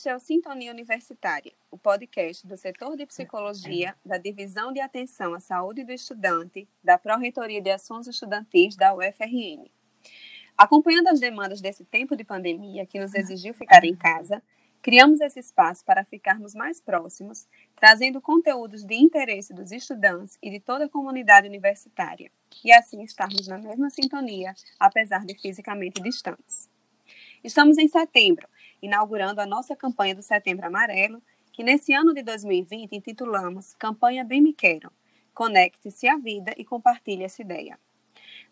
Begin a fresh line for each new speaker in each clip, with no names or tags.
Este é o Sintonia Universitária, o podcast do setor de psicologia da Divisão de Atenção à Saúde do Estudante da Pró-Reitoria de Assuntos Estudantis da UFRN. Acompanhando as demandas desse tempo de pandemia que nos exigiu ficar em casa, criamos esse espaço para ficarmos mais próximos, trazendo conteúdos de interesse dos estudantes e de toda a comunidade universitária, e assim estarmos na mesma sintonia, apesar de fisicamente distantes. Estamos em setembro inaugurando a nossa campanha do Setembro Amarelo, que nesse ano de 2020 intitulamos Campanha Bem Me Quero. Conecte-se à vida e compartilhe essa ideia.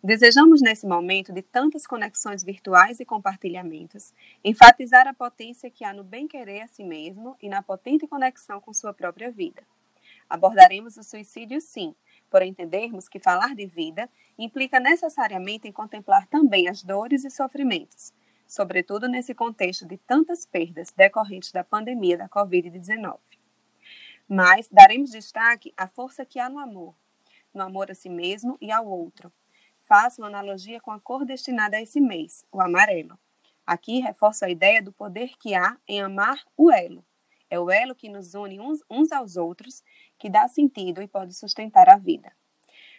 Desejamos, nesse momento de tantas conexões virtuais e compartilhamentos, enfatizar a potência que há no bem-querer a si mesmo e na potente conexão com sua própria vida. Abordaremos o suicídio, sim, por entendermos que falar de vida implica necessariamente em contemplar também as dores e sofrimentos, sobretudo nesse contexto de tantas perdas decorrentes da pandemia da Covid-19. Mas daremos destaque à força que há no amor, no amor a si mesmo e ao outro. Faço uma analogia com a cor destinada a esse mês, o amarelo. Aqui reforço a ideia do poder que há em amar o elo. É o elo que nos une uns, uns aos outros, que dá sentido e pode sustentar a vida.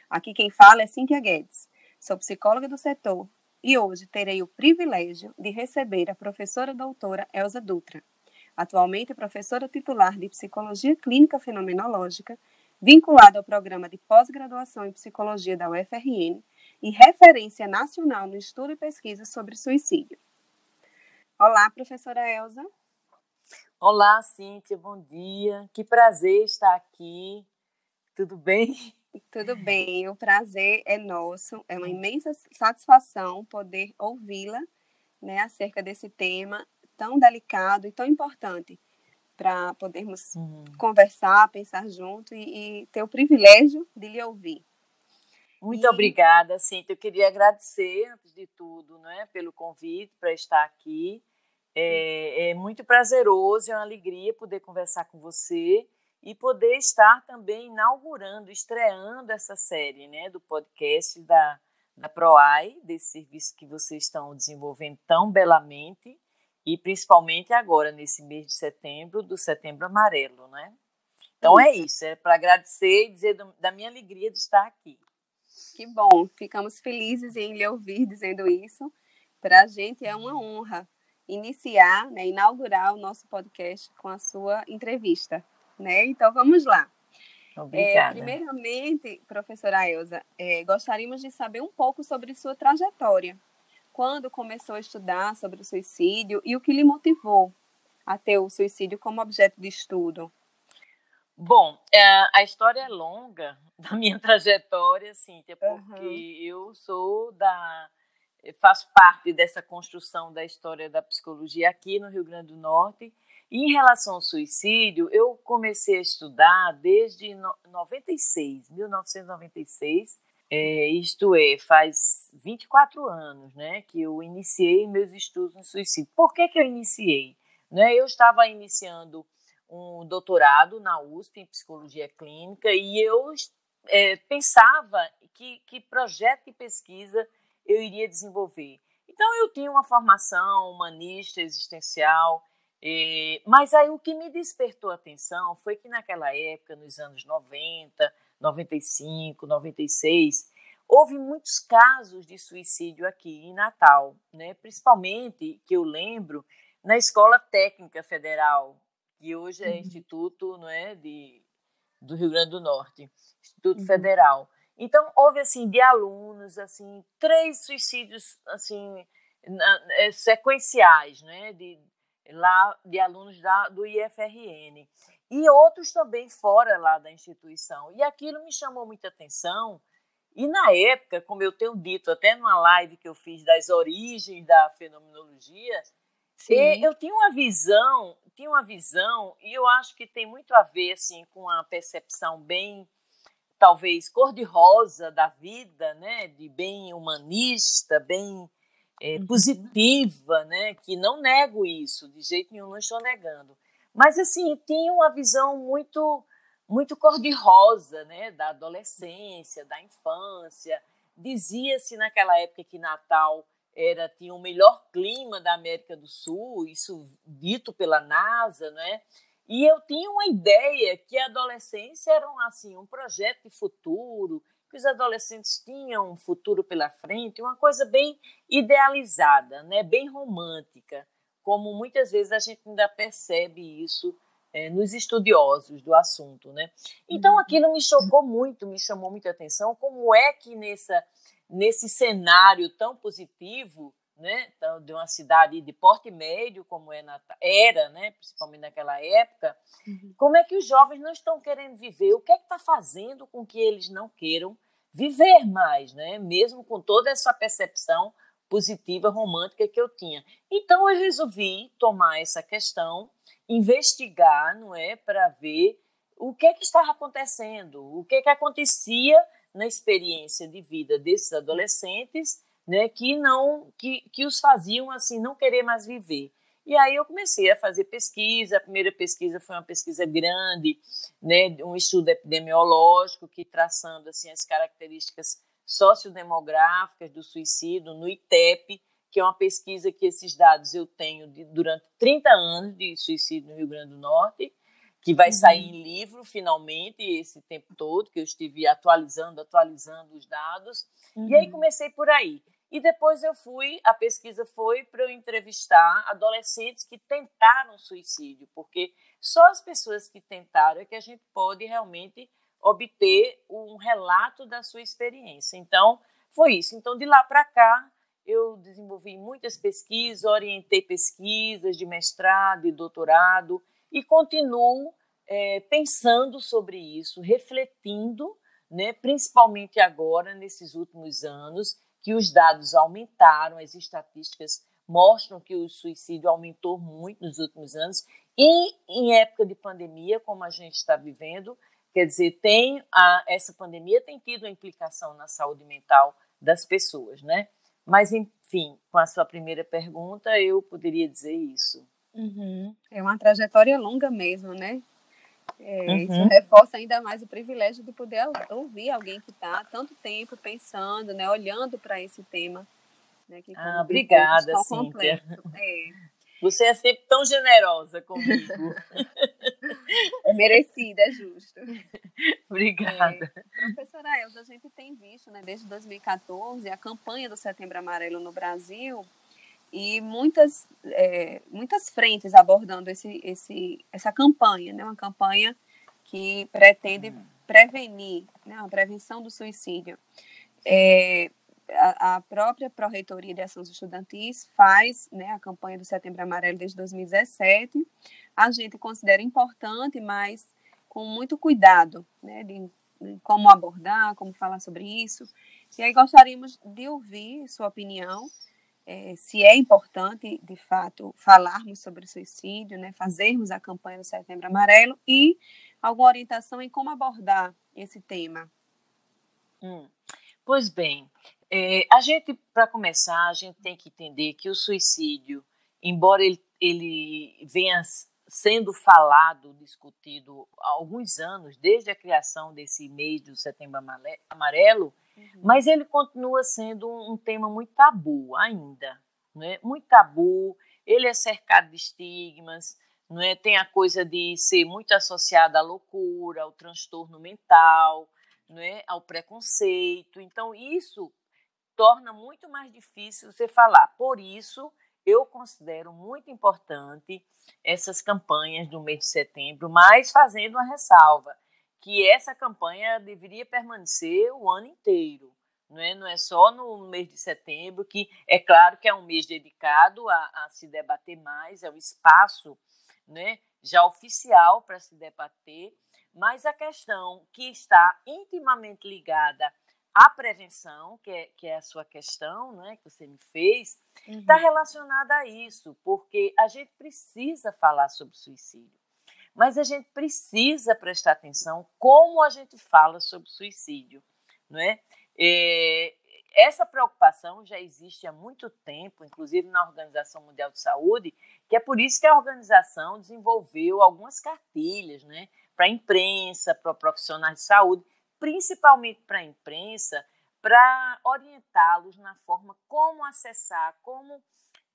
Aqui quem fala é Cíntia Guedes. Sou psicóloga do setor e hoje terei o privilégio de receber a professora doutora Elza Dutra, atualmente professora titular de Psicologia Clínica Fenomenológica, vinculada ao programa de pós-graduação em Psicologia da UFRN e referência nacional no estudo e pesquisa sobre suicídio. Olá, professora Elza.
Olá, Cíntia, bom dia. Que prazer estar aqui. Tudo bem?
Tudo bem, o prazer é nosso, é uma imensa satisfação poder ouvi-la né, acerca desse tema tão delicado e tão importante para podermos uhum. conversar, pensar junto e, e, ter o privilégio de lhe ouvir.
Muito e... obrigada, Cintia. Eu queria agradecer, antes de tudo, né, pelo convite para estar aqui. É, é muito prazeroso, é uma alegria poder conversar com você e poder estar também inaugurando, estreando essa série né, do podcast da, da PROAI, desse serviço que vocês estão desenvolvendo tão belamente, e principalmente agora, nesse mês de setembro, do Setembro Amarelo. Né? Então é isso, é para agradecer e dizer do, da minha alegria de estar aqui.
Que bom, ficamos felizes em lhe ouvir dizendo isso. Para a gente é uma honra iniciar, né, inaugurar o nosso podcast com a sua entrevista né? Então vamos lá.
Obrigada.
É, primeiramente, professora Elza, é, gostaríamos de saber um pouco sobre sua trajetória. Quando começou a estudar sobre o suicídio e o que lhe motivou a ter o suicídio como objeto de estudo?
Bom, é, a história é longa da minha trajetória, Cíntia, porque uhum. eu sou da. faço parte dessa construção da história da psicologia aqui no Rio Grande do Norte em relação ao suicídio, eu comecei a estudar desde 96, 1996, é, isto é, faz 24 anos né, que eu iniciei meus estudos em suicídio. Por que, que eu iniciei? Né, eu estava iniciando um doutorado na USP em psicologia clínica e eu é, pensava que, que projeto de pesquisa eu iria desenvolver. Então, eu tinha uma formação humanista, existencial, e, mas aí o que me despertou a atenção foi que naquela época, nos anos 90, 95, 96, houve muitos casos de suicídio aqui em Natal, né? principalmente, que eu lembro, na Escola Técnica Federal, que hoje é uhum. Instituto não é, de, do Rio Grande do Norte, Instituto uhum. Federal. Então, houve, assim, de alunos, assim, três suicídios, assim, na, é, sequenciais, né, de, lá de alunos da, do IFRN e outros também fora lá da instituição. E aquilo me chamou muita atenção. E na época, como eu tenho dito até numa live que eu fiz das origens da fenomenologia, eu tinha uma visão, tinha uma visão e eu acho que tem muito a ver assim com a percepção bem talvez cor-de-rosa da vida, né, de bem humanista, bem é, positiva, né? Que não nego isso, de jeito nenhum, não estou negando. Mas, assim, tinha uma visão muito muito cor-de-rosa, né, da adolescência, da infância. Dizia-se naquela época que Natal era tinha o melhor clima da América do Sul, isso dito pela NASA, né? E eu tinha uma ideia que a adolescência era assim um projeto de futuro, que os adolescentes tinham um futuro pela frente, uma coisa bem idealizada, né? Bem romântica, como muitas vezes a gente ainda percebe isso é, nos estudiosos do assunto, né? Então uhum. aquilo me chocou muito, me chamou muita atenção. Como é que nessa nesse cenário tão positivo, né, de uma cidade de porte médio como é era, né, principalmente naquela época, uhum. como é que os jovens não estão querendo viver? O que é que está fazendo com que eles não queiram viver mais, né? Mesmo com toda essa percepção positiva romântica que eu tinha. Então eu resolvi tomar essa questão investigar, não é, para ver o que é que estava acontecendo, o que é que acontecia na experiência de vida desses adolescentes, né, que não que, que os faziam assim não querer mais viver. E aí eu comecei a fazer pesquisa. A primeira pesquisa foi uma pesquisa grande, né, um estudo epidemiológico que traçando assim as características sociodemográficas do suicídio no ITEP, que é uma pesquisa que esses dados eu tenho de, durante 30 anos de suicídio no Rio Grande do Norte, que vai uhum. sair em livro finalmente esse tempo todo, que eu estive atualizando, atualizando os dados. Uhum. E aí uhum. comecei por aí. E depois eu fui, a pesquisa foi para eu entrevistar adolescentes que tentaram suicídio, porque só as pessoas que tentaram é que a gente pode realmente obter um relato da sua experiência. Então, foi isso. Então, de lá para cá, eu desenvolvi muitas pesquisas, orientei pesquisas de mestrado e doutorado e continuo é, pensando sobre isso, refletindo, né, principalmente agora, nesses últimos anos, que os dados aumentaram, as estatísticas mostram que o suicídio aumentou muito nos últimos anos, e em época de pandemia, como a gente está vivendo, quer dizer, tem a, essa pandemia tem tido uma implicação na saúde mental das pessoas, né? Mas, enfim, com a sua primeira pergunta, eu poderia dizer isso.
Uhum. É uma trajetória longa mesmo, né? É, uhum. Isso reforça ainda mais o privilégio de poder ouvir alguém que está tanto tempo pensando, né, olhando para esse tema. Né,
que, ah, obrigada, Cíntia. É. Você é sempre tão generosa comigo.
é merecida, é justo.
Obrigada.
É, professora Elza, a gente tem visto, né, desde 2014, a campanha do Setembro Amarelo no Brasil e muitas, é, muitas frentes abordando esse, esse, essa campanha, né, uma campanha que pretende hum. prevenir, né, a prevenção do suicídio. É, a, própria Pró-Reitoria de Ações Estudantis faz né, a campanha do Setembro Amarelo desde 2017. A gente considera importante, mas com muito cuidado né, de, de como abordar, como falar sobre isso. E aí gostaríamos de ouvir sua opinião, é, se é importante, de fato, falarmos sobre o suicídio, né, fazermos a campanha do Setembro Amarelo e alguma orientação em como abordar esse tema.
Hum. Pois bem, é, a gente, para começar, a gente tem que entender que o suicídio, embora ele, ele venha sendo falado, discutido há alguns anos, desde a criação desse mês do Setembro Amarelo, uhum. mas ele continua sendo um, um tema muito tabu ainda, né? muito tabu, ele é cercado de estigmas, não é? tem a coisa de ser muito associado à loucura, ao transtorno mental, não é? ao preconceito. Então, isso torna muito mais difícil você falar. Por isso, eu considero muito importante essas campanhas do mês de setembro, mas fazendo uma ressalva, que essa campanha deveria permanecer o ano inteiro. Não é, não é só no mês de setembro, que é claro que é um mês dedicado a, a se debater mais, é o um espaço né, já oficial para se debater, mas a questão que está intimamente ligada a prevenção, que é, que é a sua questão, né, que você me fez, está uhum. relacionada a isso, porque a gente precisa falar sobre suicídio, mas a gente precisa prestar atenção como a gente fala sobre suicídio, não é? é essa preocupação já existe há muito tempo, inclusive na Organização Mundial de Saúde, que é por isso que a organização desenvolveu algumas cartilhas né, para a imprensa, para profissionais de saúde, principalmente para a imprensa, para orientá-los na forma como acessar, como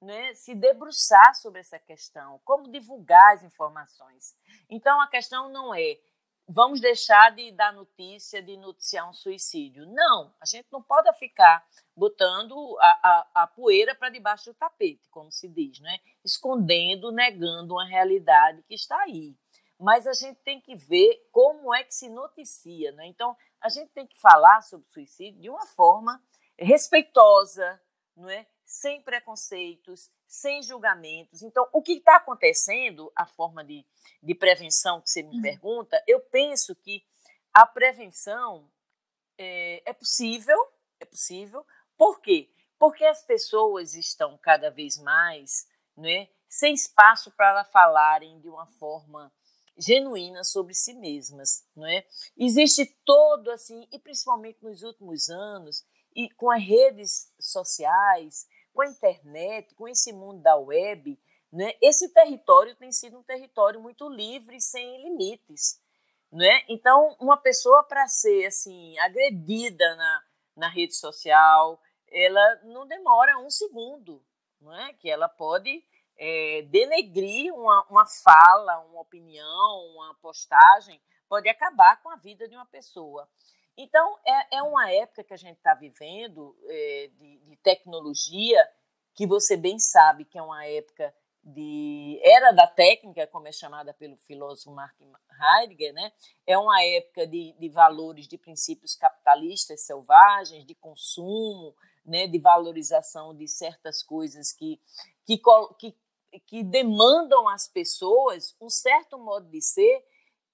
né, se debruçar sobre essa questão, como divulgar as informações. Então, a questão não é vamos deixar de dar notícia, de noticiar um suicídio. Não, a gente não pode ficar botando a, a, a poeira para debaixo do tapete, como se diz, né? escondendo, negando uma realidade que está aí. Mas a gente tem que ver como é que se noticia. Né? Então, a gente tem que falar sobre suicídio de uma forma respeitosa, não é? Sem preconceitos, sem julgamentos. Então, o que está acontecendo, a forma de, de prevenção que você me uhum. pergunta, eu penso que a prevenção é, é possível, é possível. Por quê? Porque as pessoas estão cada vez mais né, sem espaço para falarem de uma forma genuína sobre si mesmas, não é? Existe todo assim, e principalmente nos últimos anos, e com as redes sociais, com a internet, com esse mundo da web, né, esse território tem sido um território muito livre, sem limites. Né? Então, uma pessoa para ser assim agredida na, na rede social, ela não demora um segundo, não é? que ela pode é, denegrir uma, uma fala, uma opinião, uma postagem, pode acabar com a vida de uma pessoa. Então, é, é uma época que a gente está vivendo é, de, de, tecnologia, que você bem sabe que é uma época de era da técnica, como é chamada pelo filósofo Mark Heidegger, né? é uma época de, de valores, de princípios capitalistas selvagens, de consumo, né? de valorização de certas coisas que, que, que, que demandam às pessoas um certo modo de ser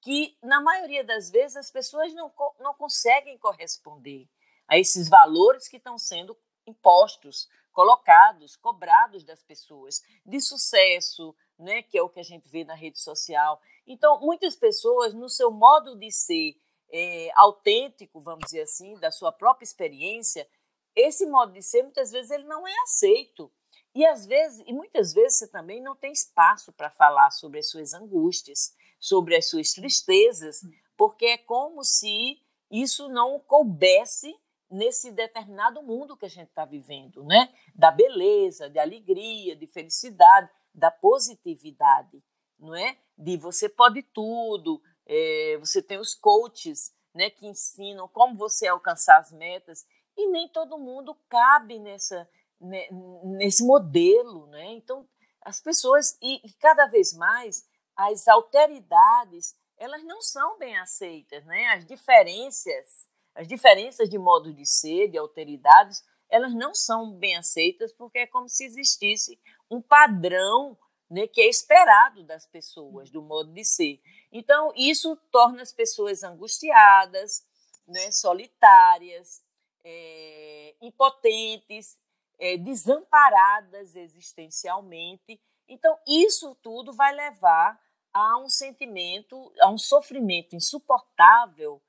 que, na maioria das vezes, as pessoas não, não conseguem corresponder a esses valores que estão sendo impostos, colocados, cobrados das pessoas, de sucesso, né, que é o que a gente vê na rede social. Então, muitas pessoas, no seu modo de ser é, autêntico, vamos dizer assim, da sua própria experiência, esse modo de ser, muitas vezes, ele não é aceito. E às vezes, e muitas vezes você também não tem espaço para falar sobre as suas angústias, sobre as suas tristezas, porque é como se isso não coubesse nesse determinado mundo que a gente está vivendo, né? Da beleza, de alegria, de felicidade, da positividade, não é? De você pode tudo, é, você tem os coaches, né? Que ensinam como você alcançar as metas e nem todo mundo cabe nessa né, nesse modelo, né? Então as pessoas e, e cada vez mais as alteridades elas não são bem aceitas, né? As diferenças, as diferenças de modo de ser, de alteridades, elas não são bem aceitas porque é como se existisse um padrão né, que é esperado das pessoas, do modo de ser. Então, isso torna as pessoas angustiadas, né, solitárias, é, impotentes, é, desamparadas existencialmente. Então, isso tudo vai levar a um sentimento, a um sofrimento insuportável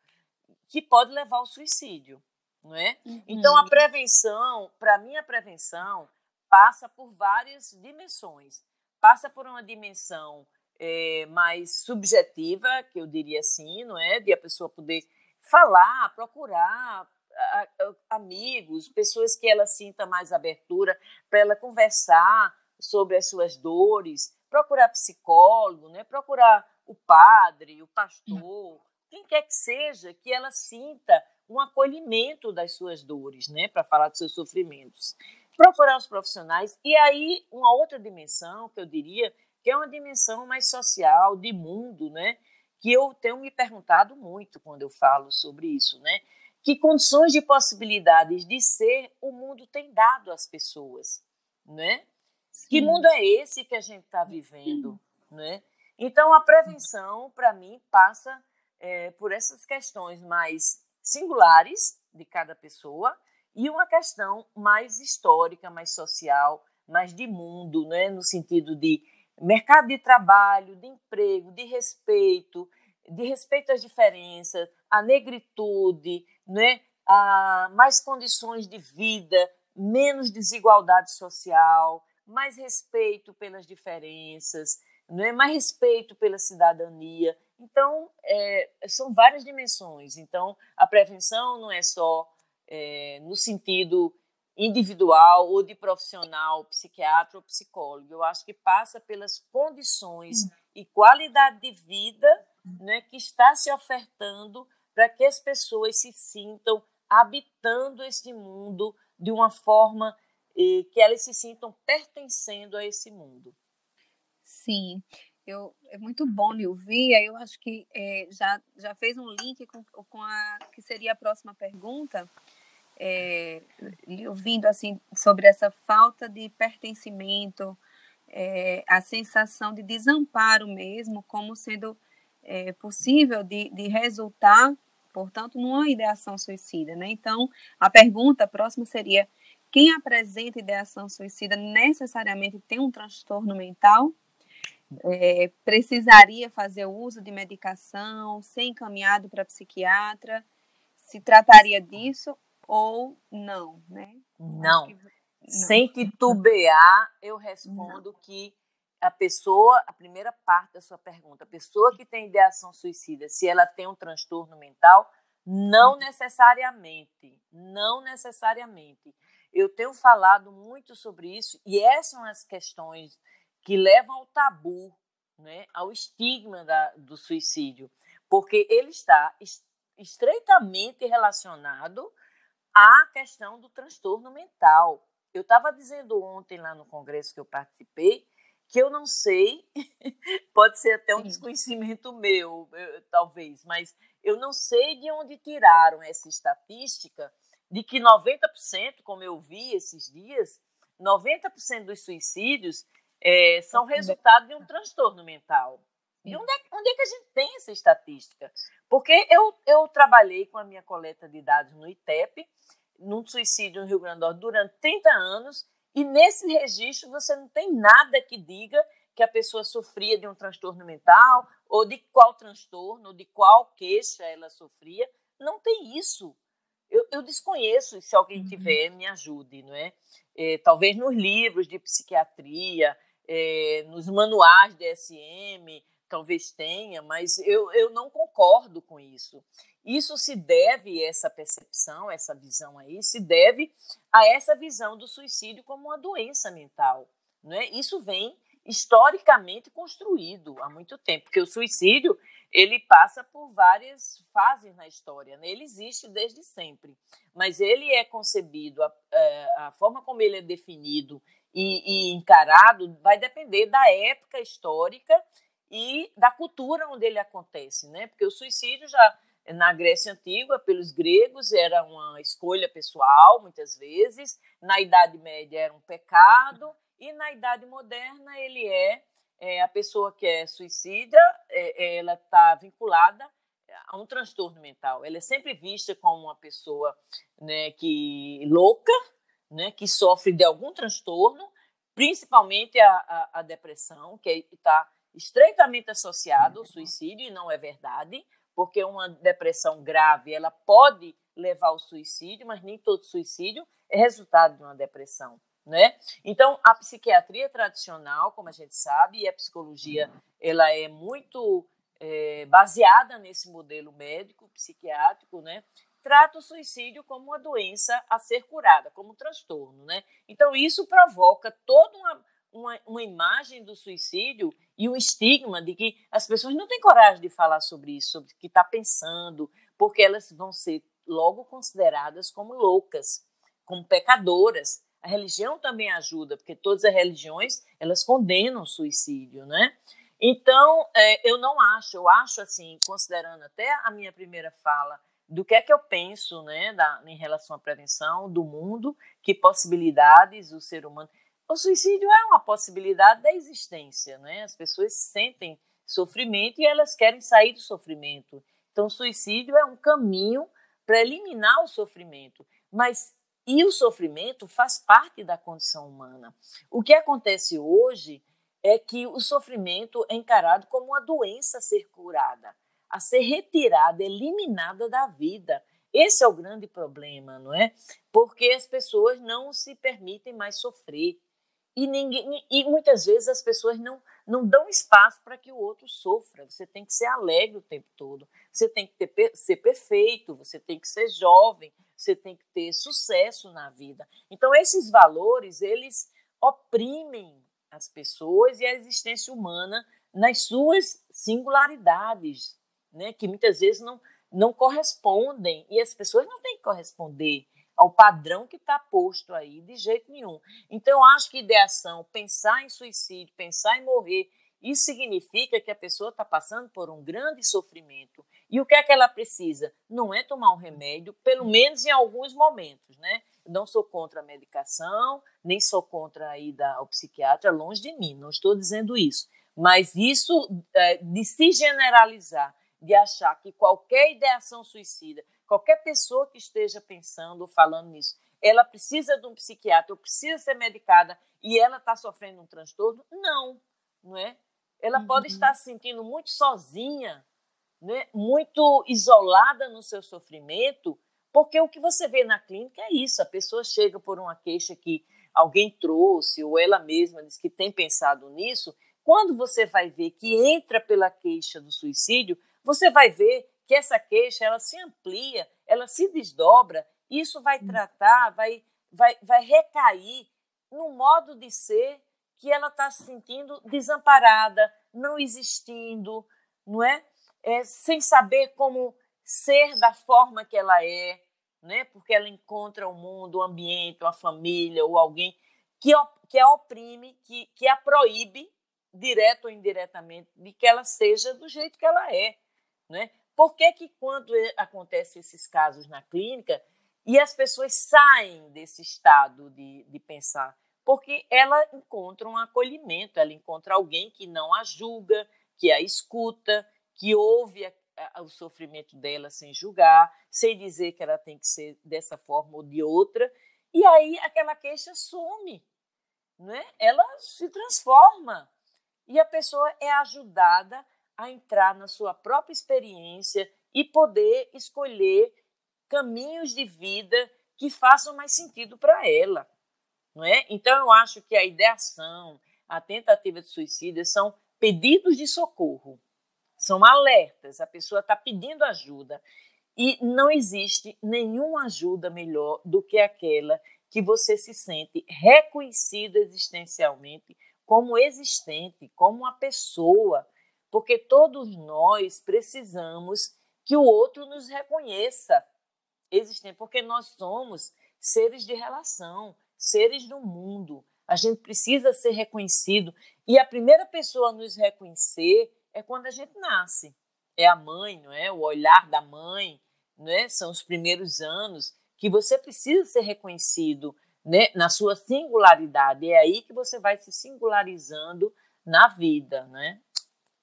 que pode levar ao suicídio, não é? Uhum. Então a prevenção, para mim a prevenção passa por várias dimensões. Passa por uma dimensão é, mais subjetiva, que eu diria assim, não é? De a pessoa poder falar, procurar a, a, amigos, pessoas que ela sinta mais abertura para ela conversar sobre as suas dores, procurar psicólogo, né? procurar o padre, o pastor, quem quer que seja, que ela sinta um acolhimento das suas dores, né? para falar dos seus sofrimentos. Procurar os profissionais. E aí, uma outra dimensão que eu diria que é uma dimensão mais social, de mundo, né? que eu tenho me perguntado muito quando eu falo sobre isso, né? Que condições de possibilidades de ser o mundo tem dado às pessoas, né? Sim. Que mundo é esse que a gente está vivendo, né? Então, a prevenção, para mim, passa é, por essas questões mais singulares de cada pessoa e uma questão mais histórica, mais social, mais de mundo, né? no sentido de mercado de trabalho, de emprego, de respeito, de respeito às diferenças, à negritude, né? a mais condições de vida, menos desigualdade social, mais respeito pelas diferenças, não é mais respeito pela cidadania. Então, é, são várias dimensões. Então, a prevenção não é só é, no sentido individual ou de profissional, psiquiatra ou psicólogo. Eu acho que passa pelas condições e qualidade de vida né, que está se ofertando para que as pessoas se sintam habitando esse mundo de uma forma eh, que elas se sintam pertencendo a esse mundo.
Sim, eu, é muito bom lhe ouvir. Eu acho que é, já, já fez um link com, com a que seria a próxima pergunta, é, ouvindo assim sobre essa falta de pertencimento, é, a sensação de desamparo mesmo, como sendo é, possível de, de resultar, portanto, numa ideação suicida. Né? Então, a pergunta próxima seria: quem apresenta ideação suicida necessariamente tem um transtorno mental? É, precisaria fazer uso de medicação, ser encaminhado para psiquiatra? Se trataria disso ou não, né?
Não. Que, não. Sem titubear, eu respondo não. que a pessoa, a primeira parte da sua pergunta, a pessoa que tem ideação suicida, se ela tem um transtorno mental, não necessariamente, não necessariamente. Eu tenho falado muito sobre isso e essas são as questões que levam ao tabu, né, ao estigma da, do suicídio, porque ele está estreitamente relacionado à questão do transtorno mental. Eu estava dizendo ontem lá no congresso que eu participei que eu não sei, pode ser até um desconhecimento meu, talvez, mas eu não sei de onde tiraram essa estatística de que 90%, como eu vi esses dias, 90% dos suicídios é, são resultado de um transtorno mental. E onde é, onde é, que a gente tem essa estatística? Porque eu, eu trabalhei com a minha coleta de dados no ITEP, num suicídio no Rio Grande do Norte durante 30 anos, e nesse registro você não tem nada que diga que a pessoa sofria de um transtorno mental, ou de qual transtorno, ou de qual queixa ela sofria. Não tem isso. Eu, eu desconheço, se alguém uhum. tiver, me ajude, não é? é talvez nos livros de psiquiatria, é, nos manuais de SM, talvez tenha, mas eu, eu não concordo com isso. Isso se deve, essa percepção, essa visão aí, se deve a essa visão do suicídio como uma doença mental. Não é? Isso vem historicamente construído há muito tempo, porque o suicídio ele passa por várias fases na história, né? ele existe desde sempre, mas ele é concebido, a, é, a forma como ele é definido e, e encarado vai depender da época histórica e da cultura onde ele acontece, né? Porque o suicídio já na Grécia Antiga, pelos gregos, era uma escolha pessoal, muitas vezes. Na Idade Média era um pecado. E na Idade Moderna, ele é, é a pessoa que é suicida, é, ela está vinculada a um transtorno mental. Ela é sempre vista como uma pessoa né, que louca, né, que sofre de algum transtorno, principalmente a, a, a depressão, que está estreitamente associado ao suicídio, e não é verdade porque uma depressão grave ela pode levar ao suicídio, mas nem todo suicídio é resultado de uma depressão. Né? Então, a psiquiatria tradicional, como a gente sabe, e a psicologia, ela é muito é, baseada nesse modelo médico, psiquiátrico, né? trata o suicídio como uma doença a ser curada, como um transtorno. Né? Então, isso provoca toda uma, uma, uma imagem do suicídio e um estigma de que as pessoas não têm coragem de falar sobre isso, sobre o que está pensando, porque elas vão ser logo consideradas como loucas, como pecadoras. A religião também ajuda, porque todas as religiões elas condenam o suicídio, né? Então, é, eu não acho, eu acho assim, considerando até a minha primeira fala, do que é que eu penso né, da, em relação à prevenção do mundo, que possibilidades o ser humano. O suicídio é uma possibilidade da existência, né? As pessoas sentem sofrimento e elas querem sair do sofrimento. Então, o suicídio é um caminho para eliminar o sofrimento. Mas e o sofrimento faz parte da condição humana. O que acontece hoje é que o sofrimento é encarado como uma doença a ser curada, a ser retirada, eliminada da vida. Esse é o grande problema, não é? Porque as pessoas não se permitem mais sofrer. E, ninguém, e muitas vezes as pessoas não, não dão espaço para que o outro sofra. Você tem que ser alegre o tempo todo. Você tem que ter, ser perfeito, você tem que ser jovem, você tem que ter sucesso na vida. Então, esses valores, eles oprimem as pessoas e a existência humana nas suas singularidades, né? que muitas vezes não, não correspondem e as pessoas não têm que corresponder ao padrão que está posto aí de jeito nenhum. Então, eu acho que ideação, pensar em suicídio, pensar em morrer, isso significa que a pessoa está passando por um grande sofrimento. E o que é que ela precisa? Não é tomar um remédio, pelo menos em alguns momentos, né? Não sou contra a medicação, nem sou contra a ida ao psiquiatra, longe de mim, não estou dizendo isso. Mas isso é, de se generalizar, de achar que qualquer ideação suicida, qualquer pessoa que esteja pensando ou falando nisso, ela precisa de um psiquiatra, ou precisa ser medicada e ela está sofrendo um transtorno, não, não é? Ela uhum. pode estar se sentindo muito sozinha, né? muito isolada no seu sofrimento, porque o que você vê na clínica é isso: a pessoa chega por uma queixa que alguém trouxe, ou ela mesma diz que tem pensado nisso. Quando você vai ver que entra pela queixa do suicídio, você vai ver que essa queixa ela se amplia, ela se desdobra, isso vai hum. tratar, vai, vai, vai recair no modo de ser que ela está se sentindo desamparada, não existindo, não é? é? Sem saber como ser da forma que ela é, né? Porque ela encontra o mundo, o ambiente, a família ou alguém que, que a oprime, que, que a proíbe, direto ou indiretamente, de que ela seja do jeito que ela é, né? Por que, que quando acontecem esses casos na clínica e as pessoas saem desse estado de, de pensar? Porque ela encontra um acolhimento, ela encontra alguém que não a julga, que a escuta, que ouve a, a, o sofrimento dela sem julgar, sem dizer que ela tem que ser dessa forma ou de outra, e aí aquela queixa some, né? ela se transforma e a pessoa é ajudada a entrar na sua própria experiência e poder escolher caminhos de vida que façam mais sentido para ela, não é? Então eu acho que a ideação, a tentativa de suicídio são pedidos de socorro, são alertas. A pessoa está pedindo ajuda e não existe nenhuma ajuda melhor do que aquela que você se sente reconhecido existencialmente como existente, como uma pessoa, porque todos nós precisamos que o outro nos reconheça existente, porque nós somos seres de relação, seres do mundo. A gente precisa ser reconhecido e a primeira pessoa a nos reconhecer é quando a gente nasce. É a mãe, não é? O olhar da mãe, não é? São os primeiros anos que você precisa ser reconhecido, né, na sua singularidade. É aí que você vai se singularizando na vida, né?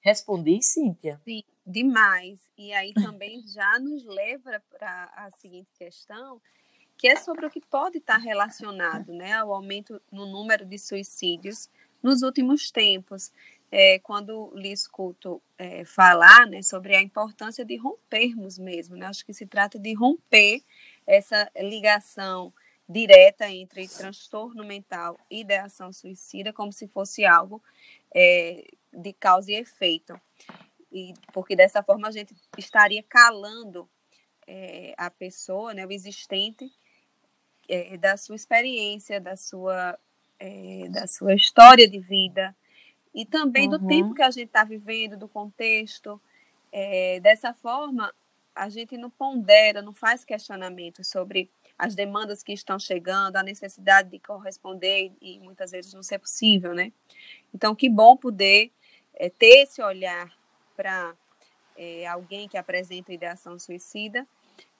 Respondi, Cíntia?
Sim, demais. E aí também já nos leva para a seguinte questão, que é sobre o que pode estar relacionado né, ao aumento no número de suicídios nos últimos tempos. É, quando lhe escuto é, falar né, sobre a importância de rompermos mesmo, né? acho que se trata de romper essa ligação direta entre transtorno mental e ideação suicida, como se fosse algo é, de causa e efeito. E, porque dessa forma a gente estaria calando é, a pessoa, né, o existente, é, da sua experiência, da sua, é, da sua história de vida e também uhum. do tempo que a gente está vivendo, do contexto. É, dessa forma, a gente não pondera, não faz questionamentos sobre as demandas que estão chegando, a necessidade de corresponder e muitas vezes não ser possível, né? Então, que bom poder é, ter esse olhar para é, alguém que apresenta ideação suicida,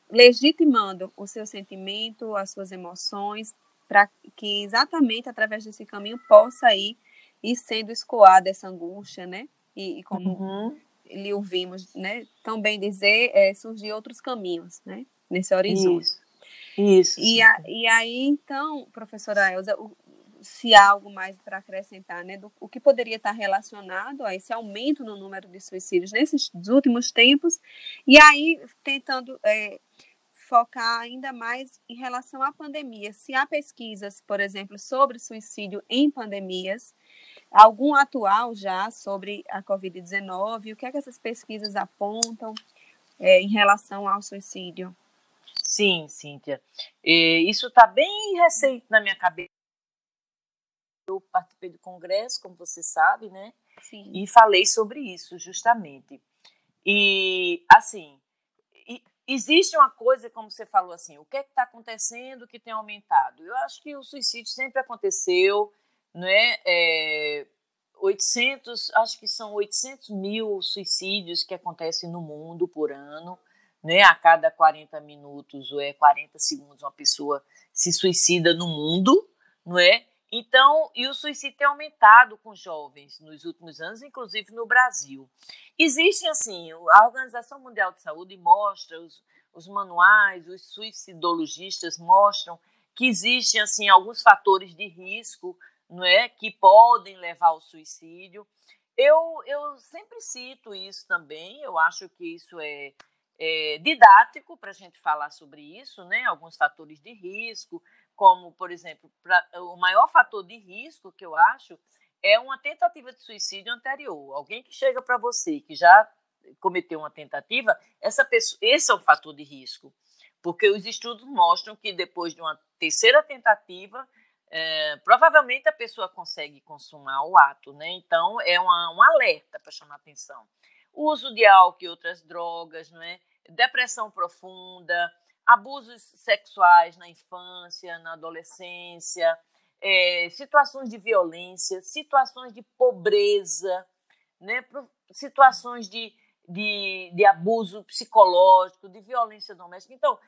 legitimando o seu sentimento, as suas emoções, para que exatamente através desse caminho possa ir, ir sendo escoada essa angústia, né? E, e como uhum. lhe ouvimos, né? Também dizer, é, surgir outros caminhos, né? Nesse horizonte.
Isso. Isso.
E, a, e aí, então, professora Elza, se há algo mais para acrescentar, né, do, o que poderia estar relacionado a esse aumento no número de suicídios nesses últimos tempos, e aí tentando é, focar ainda mais em relação à pandemia. Se há pesquisas, por exemplo, sobre suicídio em pandemias, algum atual já sobre a Covid-19, o que é que essas pesquisas apontam é, em relação ao suicídio?
Sim, Cíntia. Isso está bem recente na minha cabeça. Eu participei do congresso, como você sabe, né? Sim. E falei sobre isso, justamente. E, assim, existe uma coisa, como você falou assim, o que é está acontecendo que tem aumentado? Eu acho que o suicídio sempre aconteceu, né? É, 800, acho que são 800 mil suicídios que acontecem no mundo por ano, né? A cada 40 minutos ou é 40 segundos uma pessoa se suicida no mundo, não é? Então, e o suicídio tem aumentado com jovens nos últimos anos, inclusive no Brasil. Existem, assim, a Organização Mundial de Saúde mostra, os, os manuais, os suicidologistas mostram que existem, assim, alguns fatores de risco, não é, que podem levar ao suicídio. Eu, eu sempre cito isso também, eu acho que isso é, é didático para a gente falar sobre isso, né? Alguns fatores de risco, como, por exemplo, pra, o maior fator de risco que eu acho é uma tentativa de suicídio anterior. Alguém que chega para você que já cometeu uma tentativa, essa pessoa, esse é o fator de risco, porque os estudos mostram que depois de uma terceira tentativa, é, provavelmente a pessoa consegue consumar o ato, né? Então é uma, um alerta para chamar atenção. O uso de álcool e outras drogas, né? Depressão profunda, abusos sexuais na infância, na adolescência, é, situações de violência, situações de pobreza, né, situações de, de, de abuso psicológico, de violência doméstica. Então,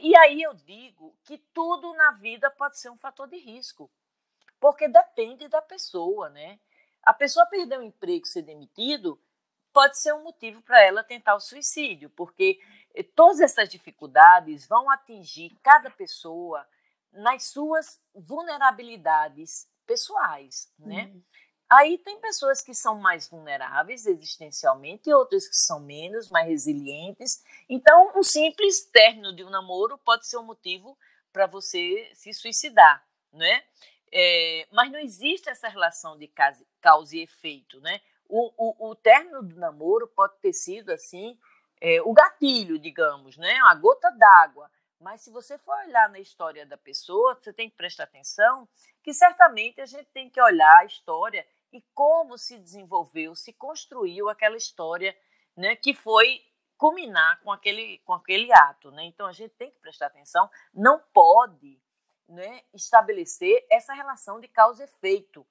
e aí eu digo que tudo na vida pode ser um fator de risco, porque depende da pessoa, né? A pessoa perder o emprego, ser demitido, pode ser um motivo para ela tentar o suicídio, porque todas essas dificuldades vão atingir cada pessoa nas suas vulnerabilidades pessoais, né? Uhum. Aí tem pessoas que são mais vulneráveis existencialmente e outras que são menos, mais resilientes. Então, um simples término de um namoro pode ser um motivo para você se suicidar, né? É, mas não existe essa relação de causa e efeito, né? O, o, o término do namoro pode ter sido assim é, o gatilho, digamos, né? a gota d'água. Mas se você for olhar na história da pessoa, você tem que prestar atenção que certamente a gente tem que olhar a história e como se desenvolveu, se construiu aquela história né, que foi culminar com aquele, com aquele ato. Né? Então a gente tem que prestar atenção, não pode né, estabelecer essa relação de causa e efeito.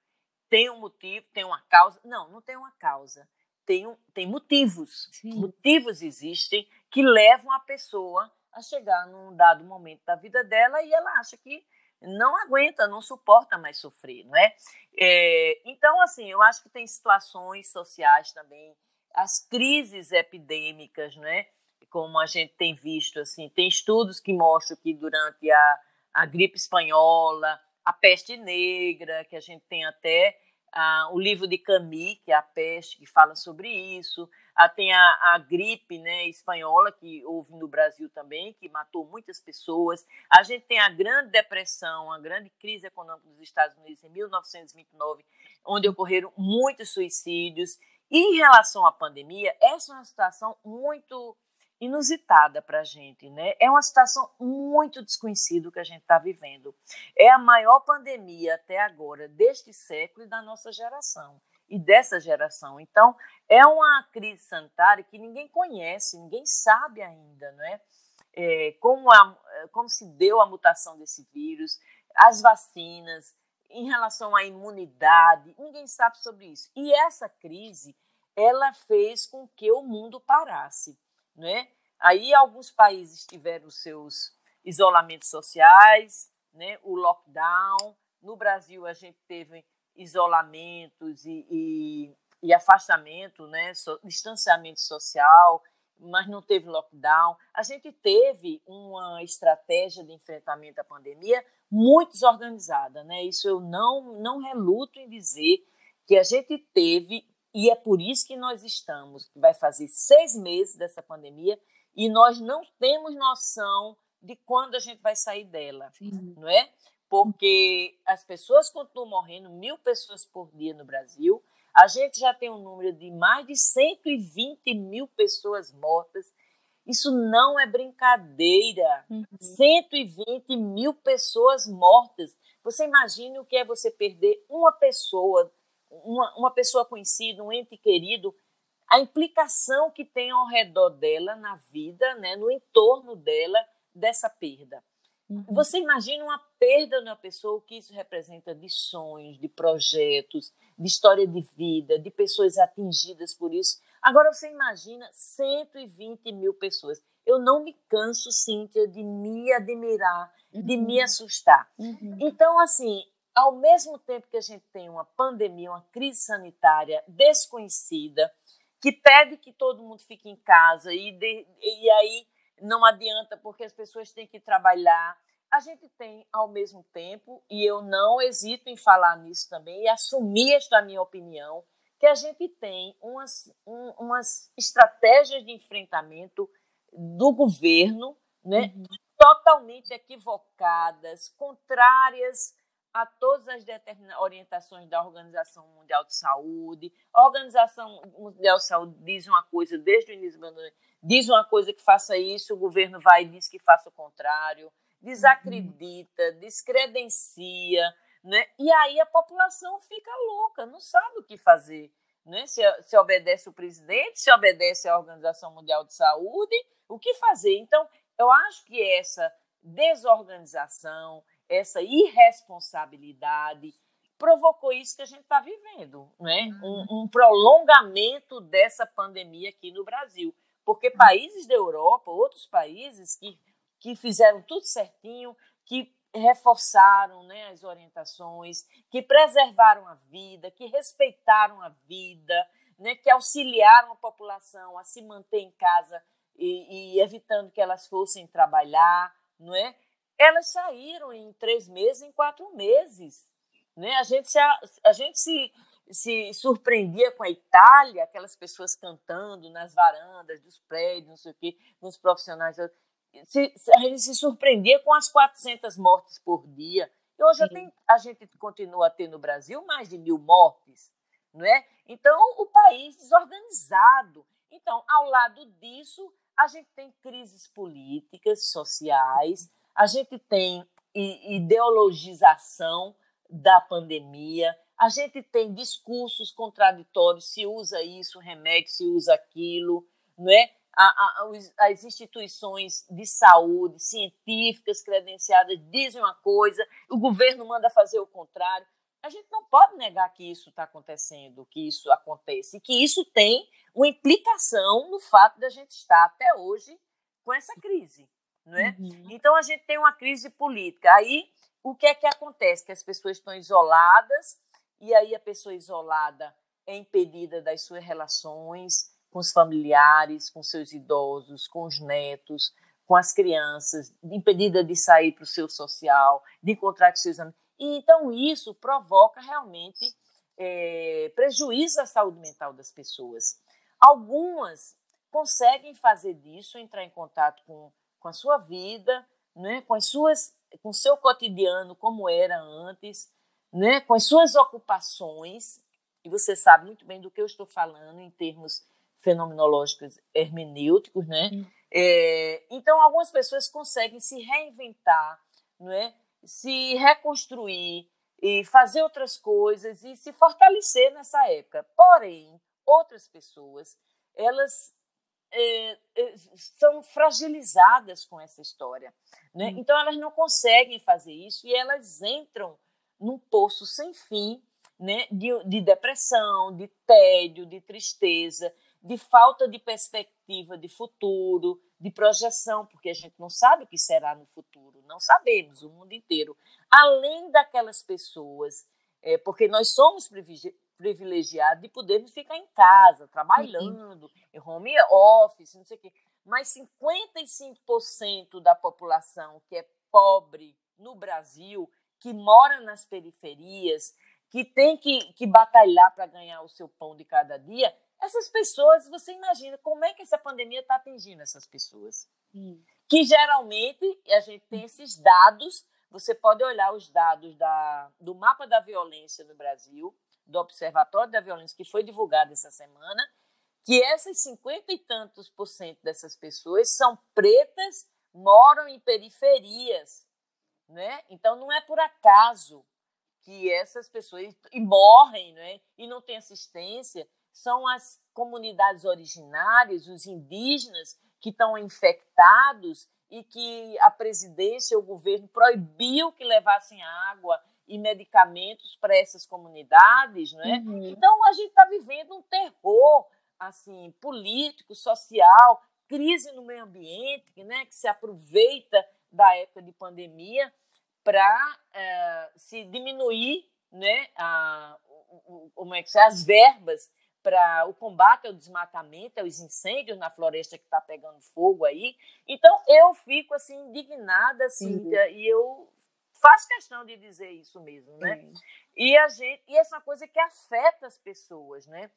Tem um motivo, tem uma causa. Não, não tem uma causa tem, tem motivos. Sim. Motivos existem que levam a pessoa a chegar num dado momento da vida dela e ela acha que não aguenta, não suporta mais sofrer, não é? é? Então, assim, eu acho que tem situações sociais também, as crises epidêmicas, não é? Como a gente tem visto, assim, tem estudos que mostram que durante a, a gripe espanhola, a peste negra, que a gente tem até ah, o livro de Camus, que é a peste, que fala sobre isso. Ah, tem a, a, gripe né, espanhola, que houve no Brasil também, que matou muitas pessoas. A gente tem a grande depressão, a grande crise econômica dos Estados Unidos em 1929, onde ocorreram muitos suicídios. E em relação à pandemia, essa é uma situação muito inusitada para a gente, né? É uma situação muito desconhecida que a gente está vivendo. É a maior pandemia até agora deste século e da nossa geração e dessa geração. Então, é uma crise sanitária que ninguém conhece, ninguém sabe ainda, não é? é como, a, como se deu a mutação desse vírus, as vacinas, em relação à imunidade, ninguém sabe sobre isso. E essa crise, ela fez com que o mundo parasse né? Aí alguns países tiveram seus isolamentos sociais, né? o lockdown. No Brasil a gente teve isolamentos e, e, e afastamento, né? So, distanciamento social, mas não teve lockdown. A gente teve uma estratégia de enfrentamento à pandemia muito desorganizada, né? Isso eu não não reluto em dizer que a gente teve e é por isso que nós estamos, vai fazer seis meses dessa pandemia, e nós não temos noção de quando a gente vai sair dela, Sim. não é? Porque as pessoas continuam morrendo, mil pessoas por dia no Brasil. A gente já tem um número de mais de 120 mil pessoas mortas. Isso não é brincadeira. Uhum. 120 mil pessoas mortas. Você imagine o que é você perder uma pessoa, uma, uma pessoa conhecida, um ente querido, a implicação que tem ao redor dela, na vida, né, no entorno dela, dessa perda. Uhum. Você imagina uma perda de uma pessoa, o que isso representa de sonhos, de projetos, de história de vida, de pessoas atingidas por isso. Agora você imagina 120 mil pessoas. Eu não me canso, Cíntia, de me admirar, uhum. de me uhum. assustar. Uhum. Então, assim, ao mesmo tempo que a gente tem uma pandemia, uma crise sanitária desconhecida, que pede que todo mundo fique em casa e, de, e aí não adianta porque as pessoas têm que trabalhar. A gente tem, ao mesmo tempo, e eu não hesito em falar nisso também e assumir esta minha opinião, que a gente tem umas, um, umas estratégias de enfrentamento do governo né, uhum. totalmente equivocadas, contrárias a todas as orientações da Organização Mundial de Saúde. A Organização Mundial de Saúde diz uma coisa desde o início do diz uma coisa que faça isso, o governo vai e diz que faça o contrário, desacredita, descredencia, né? E aí a população fica louca, não sabe o que fazer. Né? Se, se obedece o presidente, se obedece a Organização Mundial de Saúde, o que fazer? Então, eu acho que essa desorganização, essa irresponsabilidade provocou isso que a gente está vivendo, né? Um, uhum. um, prolongamento dessa pandemia aqui no Brasil, porque uhum. países da Europa, outros países que, que fizeram tudo certinho, que reforçaram né, as orientações, que preservaram a vida, que respeitaram a vida, né, que auxiliaram a população a se manter em casa e, e evitando que elas fossem trabalhar, não é? Elas saíram em três meses, em quatro meses. Né? A gente se, a, gente se, se surpreendia com a Itália, aquelas pessoas cantando nas varandas dos prédios, não sei o quê, nos profissionais. Se, a gente se surpreendia com as 400 mortes por dia. E hoje tem, a gente continua a ter no Brasil mais de mil mortes. Não é? Então, o país desorganizado. Então, ao lado disso, a gente tem crises políticas, sociais, a gente tem ideologização da pandemia, a gente tem discursos contraditórios, se usa isso, remédio, se usa aquilo, não é? as instituições de saúde, científicas, credenciadas, dizem uma coisa, o governo manda fazer o contrário. A gente não pode negar que isso está acontecendo, que isso acontece, que isso tem uma implicação no fato de a gente estar até hoje com essa crise é? Uhum. Então a gente tem uma crise política. Aí o que é que acontece? Que as pessoas estão isoladas e aí a pessoa isolada é impedida das suas relações com os familiares, com seus idosos, com os netos, com as crianças, impedida de sair para o seu social, de encontrar com seus amigos. E então isso provoca realmente é, prejuízo à saúde mental das pessoas. Algumas conseguem fazer disso, entrar em contato com com a sua vida, né, com as suas, com o seu cotidiano como era antes, né, com as suas ocupações. E você sabe muito bem do que eu estou falando em termos fenomenológicos hermenêuticos, né? É, então algumas pessoas conseguem se reinventar, não é? Se reconstruir e fazer outras coisas e se fortalecer nessa época. Porém, outras pessoas, elas é, é, são fragilizadas com essa história. Né? Hum. Então, elas não conseguem fazer isso e elas entram num poço sem fim né? de, de depressão, de tédio, de tristeza, de falta de perspectiva de futuro, de projeção, porque a gente não sabe o que será no futuro, não sabemos, o mundo inteiro. Além daquelas pessoas, é, porque nós somos privilegiado de podermos ficar em casa, trabalhando, em home office, não sei o quê. Mas 55% da população que é pobre no Brasil, que mora nas periferias, que tem que, que batalhar para ganhar o seu pão de cada dia, essas pessoas, você imagina como é que essa pandemia está atingindo essas pessoas? Hum. que geralmente a gente tem esses dados. Você pode olhar os dados da, do mapa da violência no Brasil, do Observatório da Violência, que foi divulgado essa semana, que essas cinquenta e tantos por cento dessas pessoas são pretas, moram em periferias, né? Então não é por acaso que essas pessoas e morrem, né? E não tem assistência, são as comunidades originárias, os indígenas que estão infectados e que a presidência, o governo proibiu que levassem água e medicamentos para essas comunidades, não é? Uhum. Então a gente está vivendo um terror assim político, social, crise no meio ambiente, né, que se aproveita da época de pandemia para é, eh, se diminuir, né, a, como é que as verbas para o combate ao desmatamento, aos incêndios na floresta que está pegando fogo aí. Então eu fico assim indignada, Cíntia, uhum. e eu faço questão de dizer isso mesmo, né? Uhum. E a gente, e essa coisa que afeta as pessoas, né?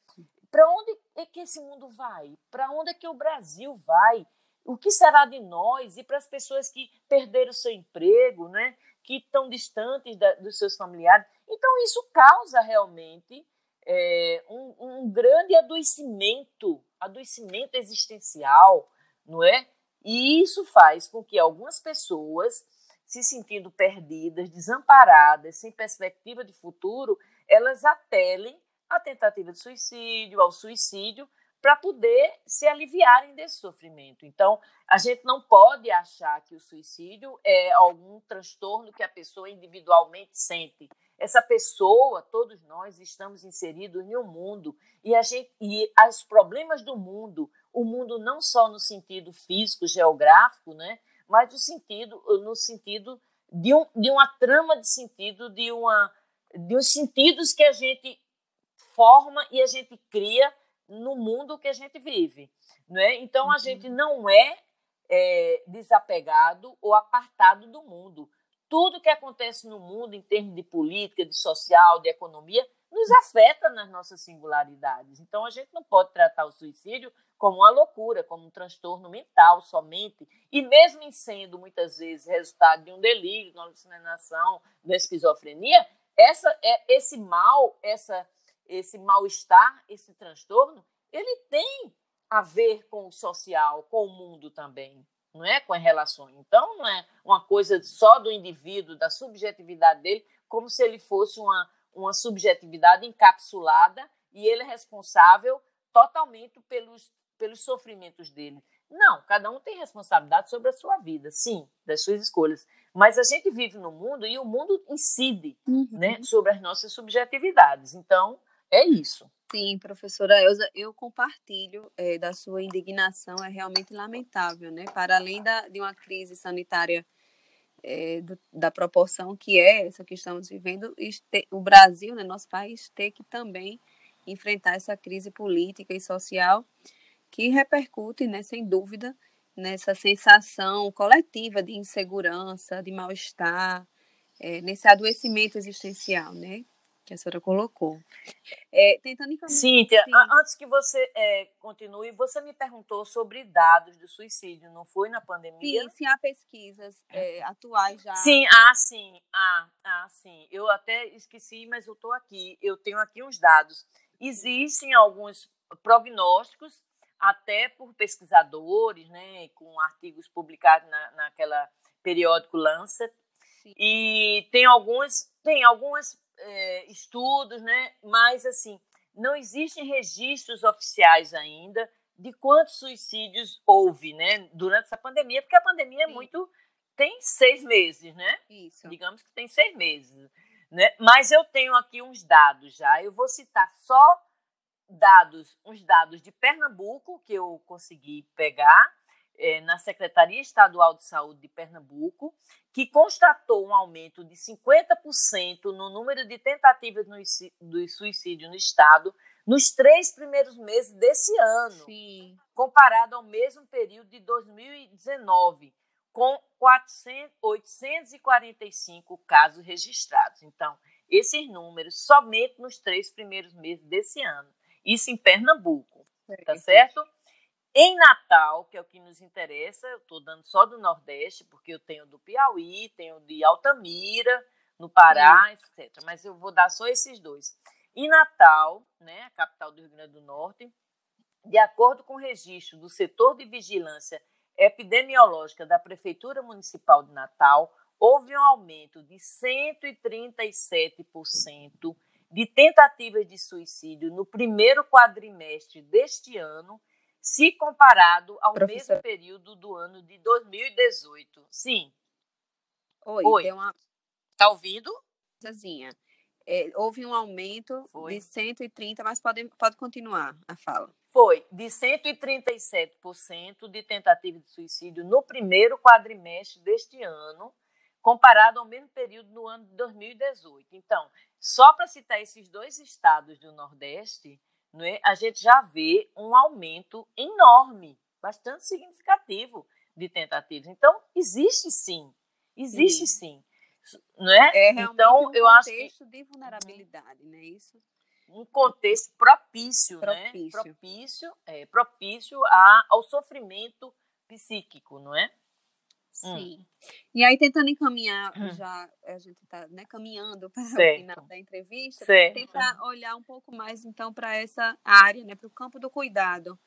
Para onde é que esse mundo vai? Para onde é que o Brasil vai? O que será de nós? E para as pessoas que perderam seu emprego, né? Que estão distantes da, dos seus familiares. Então isso causa realmente é, um, um grande adoecimento, adoecimento existencial, não é? E isso faz com que algumas pessoas, se sentindo perdidas, desamparadas, sem perspectiva de futuro, elas apelem à tentativa de suicídio, ao suicídio, para poder se aliviarem desse sofrimento. Então, a gente não pode achar que o suicídio é algum transtorno que a pessoa individualmente sente essa pessoa, todos nós estamos inseridos em um mundo e a gente e os problemas do mundo, o mundo não só no sentido físico, geográfico, né, mas no sentido no sentido de, um, de uma trama de sentido, de uma de uns sentidos que a gente forma e a gente cria no mundo que a gente vive, né? Então a uhum. gente não é, é desapegado ou apartado do mundo tudo que acontece no mundo em termos de política, de social, de economia, nos afeta nas nossas singularidades. Então a gente não pode tratar o suicídio como uma loucura, como um transtorno mental somente, e mesmo em sendo muitas vezes resultado de um delírio, de uma alucinação, de uma esquizofrenia, essa é esse mal, essa esse mal-estar, esse transtorno, ele tem a ver com o social, com o mundo também não é com as relações. Então, não é uma coisa só do indivíduo, da subjetividade dele, como se ele fosse uma, uma subjetividade encapsulada e ele é responsável totalmente pelos, pelos sofrimentos dele. Não, cada um tem responsabilidade sobre a sua vida, sim, das suas escolhas. Mas a gente vive no mundo e o mundo incide uhum. né, sobre as nossas subjetividades. Então, é isso.
Sim, professora Elza, eu compartilho é, da sua indignação, é realmente lamentável, né? Para além da, de uma crise sanitária é, do, da proporção que é essa que estamos vivendo, este, o Brasil, né, nosso país, ter que também enfrentar essa crise política e social que repercute, né, sem dúvida, nessa sensação coletiva de insegurança, de mal-estar, é, nesse adoecimento existencial, né? que a senhora colocou.
É, tentando encaminhar. Cíntia, Sim. antes que você é, continue, você me perguntou sobre dados do suicídio, não foi na pandemia?
Sim, sim há pesquisas é, atuais já.
Sim, ah, sim, ah, ah, sim. Eu até esqueci, mas eu estou aqui. Eu tenho aqui uns dados. Existem alguns prognósticos, até por pesquisadores, né, com artigos publicados na, naquela periódico Lancet. Sim. E tem alguns, tem algumas é, estudos, né? Mas assim, não existem registros oficiais ainda de quantos suicídios houve, né? Durante essa pandemia, porque a pandemia é muito tem seis meses, né? Isso. Digamos que tem seis meses, né? Mas eu tenho aqui uns dados já. Eu vou citar só dados, uns dados de Pernambuco que eu consegui pegar é, na Secretaria Estadual de Saúde de Pernambuco, que constatou um aumento de 50% no número de tentativas de suicídio no estado nos três primeiros meses desse ano, Sim. comparado ao mesmo período de 2019, com 400, 845 casos registrados. Então, esses números somente nos três primeiros meses desse ano. Isso em Pernambuco, tá certo? Em Natal, que é o que nos interessa, eu estou dando só do Nordeste, porque eu tenho do Piauí, tenho de Altamira, no Pará, Sim. etc. Mas eu vou dar só esses dois. Em Natal, né, a capital do Rio Grande do Norte, de acordo com o registro do setor de vigilância epidemiológica da Prefeitura Municipal de Natal, houve um aumento de 137% de tentativas de suicídio no primeiro quadrimestre deste ano, se comparado ao Professor. mesmo período do ano de 2018. Sim.
Oi, Oi. Deu uma...
Tá ouvindo?
É, houve um aumento Foi. de 130, mas pode, pode continuar a fala.
Foi de 137% de tentativa de suicídio no primeiro quadrimestre deste ano, comparado ao mesmo período no ano de 2018. Então, só para citar esses dois estados do Nordeste, né, a gente já vê um aumento enorme, bastante significativo de tentativas. Então, existe sim, existe sim. sim não é?
Realmente então, um eu acho que... de vulnerabilidade, não é isso?
Um contexto propício, propício. né? Propício, é, propício a, ao sofrimento psíquico, não é?
Hum. Sim. Hum. E aí, tentando encaminhar, hum. já a gente está né, caminhando para certo. o final da entrevista, certo. tentar olhar um pouco mais, então, para essa área, né, para o campo do cuidado.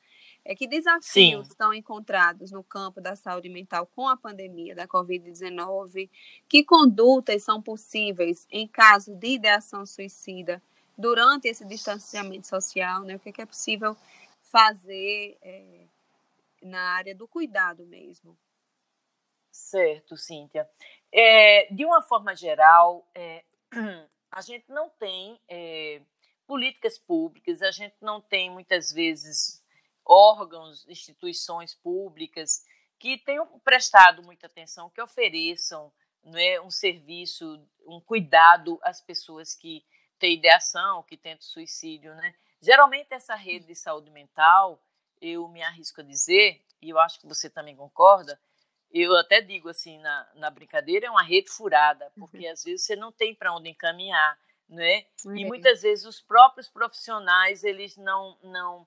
É que desafios Sim. estão encontrados no campo da saúde mental com a pandemia da Covid-19? Que condutas são possíveis em caso de ideação suicida durante esse distanciamento social? Né? O que é, possível fazer é, na área do cuidado mesmo?
Certo, Cíntia. É, de uma forma geral, é, a gente não tem é, políticas públicas, a gente não tem muitas vezes órgãos, instituições públicas que tenham prestado muita atenção, que ofereçam né, um serviço, um cuidado às pessoas que têm ideação, que tentam suicídio. Né? Geralmente, essa rede de saúde mental, eu me arrisco a dizer, e eu acho que você também concorda, eu até digo assim na, na brincadeira, é uma rede furada, porque uhum. às vezes você não tem para onde encaminhar, né? Uhum. E muitas vezes os próprios profissionais, eles não, não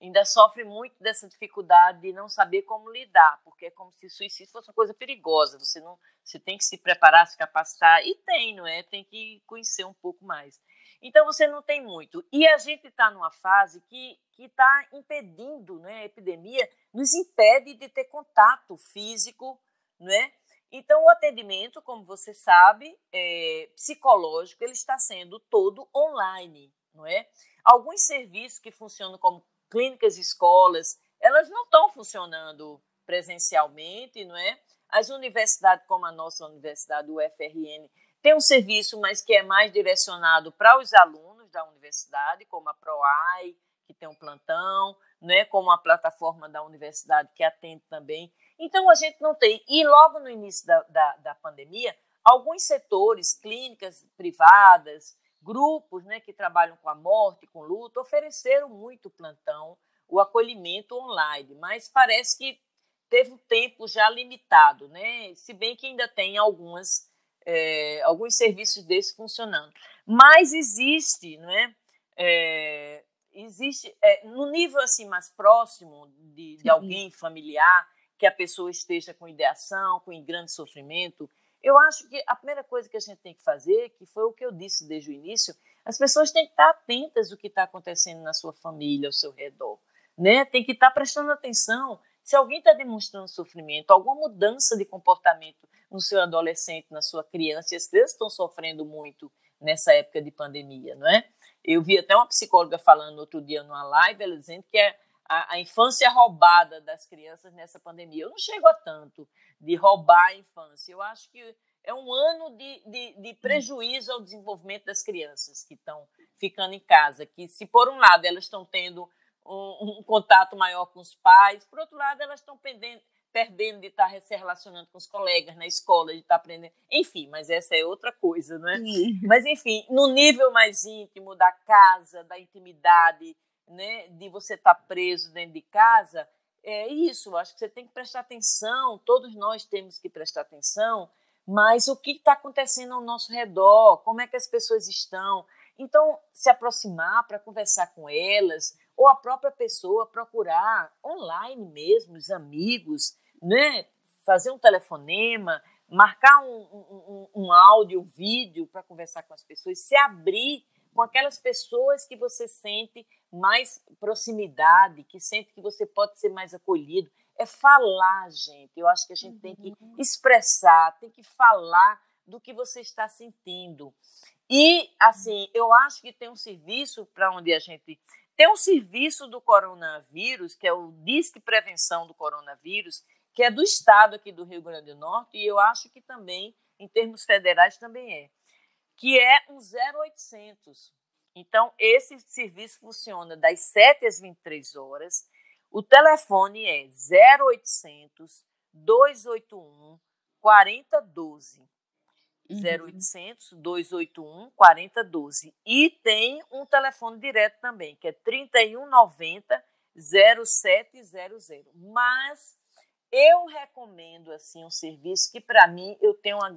ainda sofre muito dessa dificuldade de não saber como lidar, porque é como se suicídio fosse uma coisa perigosa. Você não, você tem que se preparar, se capacitar e tem, não é? Tem que conhecer um pouco mais. Então você não tem muito. E a gente está numa fase que está impedindo, né? A epidemia nos impede de ter contato físico, né? Então o atendimento, como você sabe, é, psicológico, ele está sendo todo online, não é? Alguns serviços que funcionam como clínicas escolas, elas não estão funcionando presencialmente, não é? As universidades, como a nossa universidade, o UFRN, tem um serviço, mas que é mais direcionado para os alunos da universidade, como a PROAI, que tem um plantão, né, como a plataforma da universidade que atende também. Então, a gente não tem. E logo no início da, da, da pandemia, alguns setores, clínicas privadas, grupos né, que trabalham com a morte, com luto, ofereceram muito plantão, o acolhimento online, mas parece que teve um tempo já limitado, né? se bem que ainda tem algumas, é, alguns serviços desses funcionando. Mas existe, não é? é existe é, no nível assim mais próximo de, de alguém familiar que a pessoa esteja com ideação, com grande sofrimento, eu acho que a primeira coisa que a gente tem que fazer, que foi o que eu disse desde o início, as pessoas têm que estar atentas ao que está acontecendo na sua família, ao seu redor. Né? Tem que estar prestando atenção. Se alguém está demonstrando sofrimento, alguma mudança de comportamento no seu adolescente, na sua criança, e as crianças estão sofrendo muito nessa época de pandemia, não é? Eu vi até uma psicóloga falando outro dia numa live, ela dizendo que é a, a, infância roubada das crianças nessa pandemia. Eu não chego a tanto de roubar a infância. Eu acho que é um ano de, de, de prejuízo ao desenvolvimento das crianças que estão ficando em casa. Que, se por um lado elas estão tendo um, um contato maior com os pais, por outro lado elas estão perdendo, perdendo de estar se relacionando com os colegas na escola, de estar aprendendo. Enfim, mas essa é outra coisa, não é? Mas, enfim, no nível mais íntimo da casa, da intimidade, né, de você estar preso dentro de casa, é isso. Acho que você tem que prestar atenção, todos nós temos que prestar atenção, mas o que está acontecendo ao nosso redor, como é que as pessoas estão. Então, se aproximar para conversar com elas, ou a própria pessoa procurar online mesmo, os amigos, né? fazer um telefonema, marcar um, um, um áudio, um vídeo para conversar com as pessoas, se abrir com aquelas pessoas que você sente mais proximidade, que sente que você pode ser mais acolhido. É falar, gente. Eu acho que a gente tem que uhum. expressar, tem que falar do que você está sentindo. E, assim, eu acho que tem um serviço para onde a gente. Tem um serviço do coronavírus, que é o Disque Prevenção do Coronavírus, que é do Estado aqui do Rio Grande do Norte, e eu acho que também, em termos federais, também é, que é um 0800. Então, esse serviço funciona das 7 às 23 horas. O telefone é 0800 281 4012. 0800 281 4012. E tem um telefone direto também, que é 3190 0700. Mas eu recomendo assim um serviço que para mim eu tenho uma,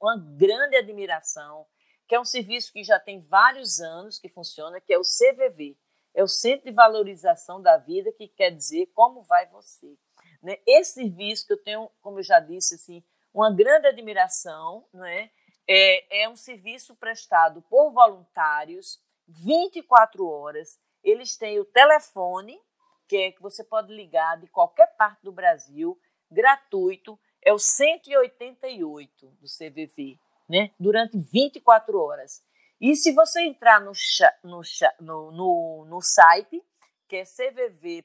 uma grande admiração, que é um serviço que já tem vários anos que funciona, que é o CVV. É o Centro de Valorização da Vida, que quer dizer como vai você. Né? Esse serviço que eu tenho, como eu já disse, assim, uma grande admiração, não é? É, é um serviço prestado por voluntários, 24 horas. Eles têm o telefone, que é que você pode ligar de qualquer parte do Brasil, gratuito, é o 188 do CVV, né? Durante 24 horas. E se você entrar no, no, no, no site, que é cvv.org.br,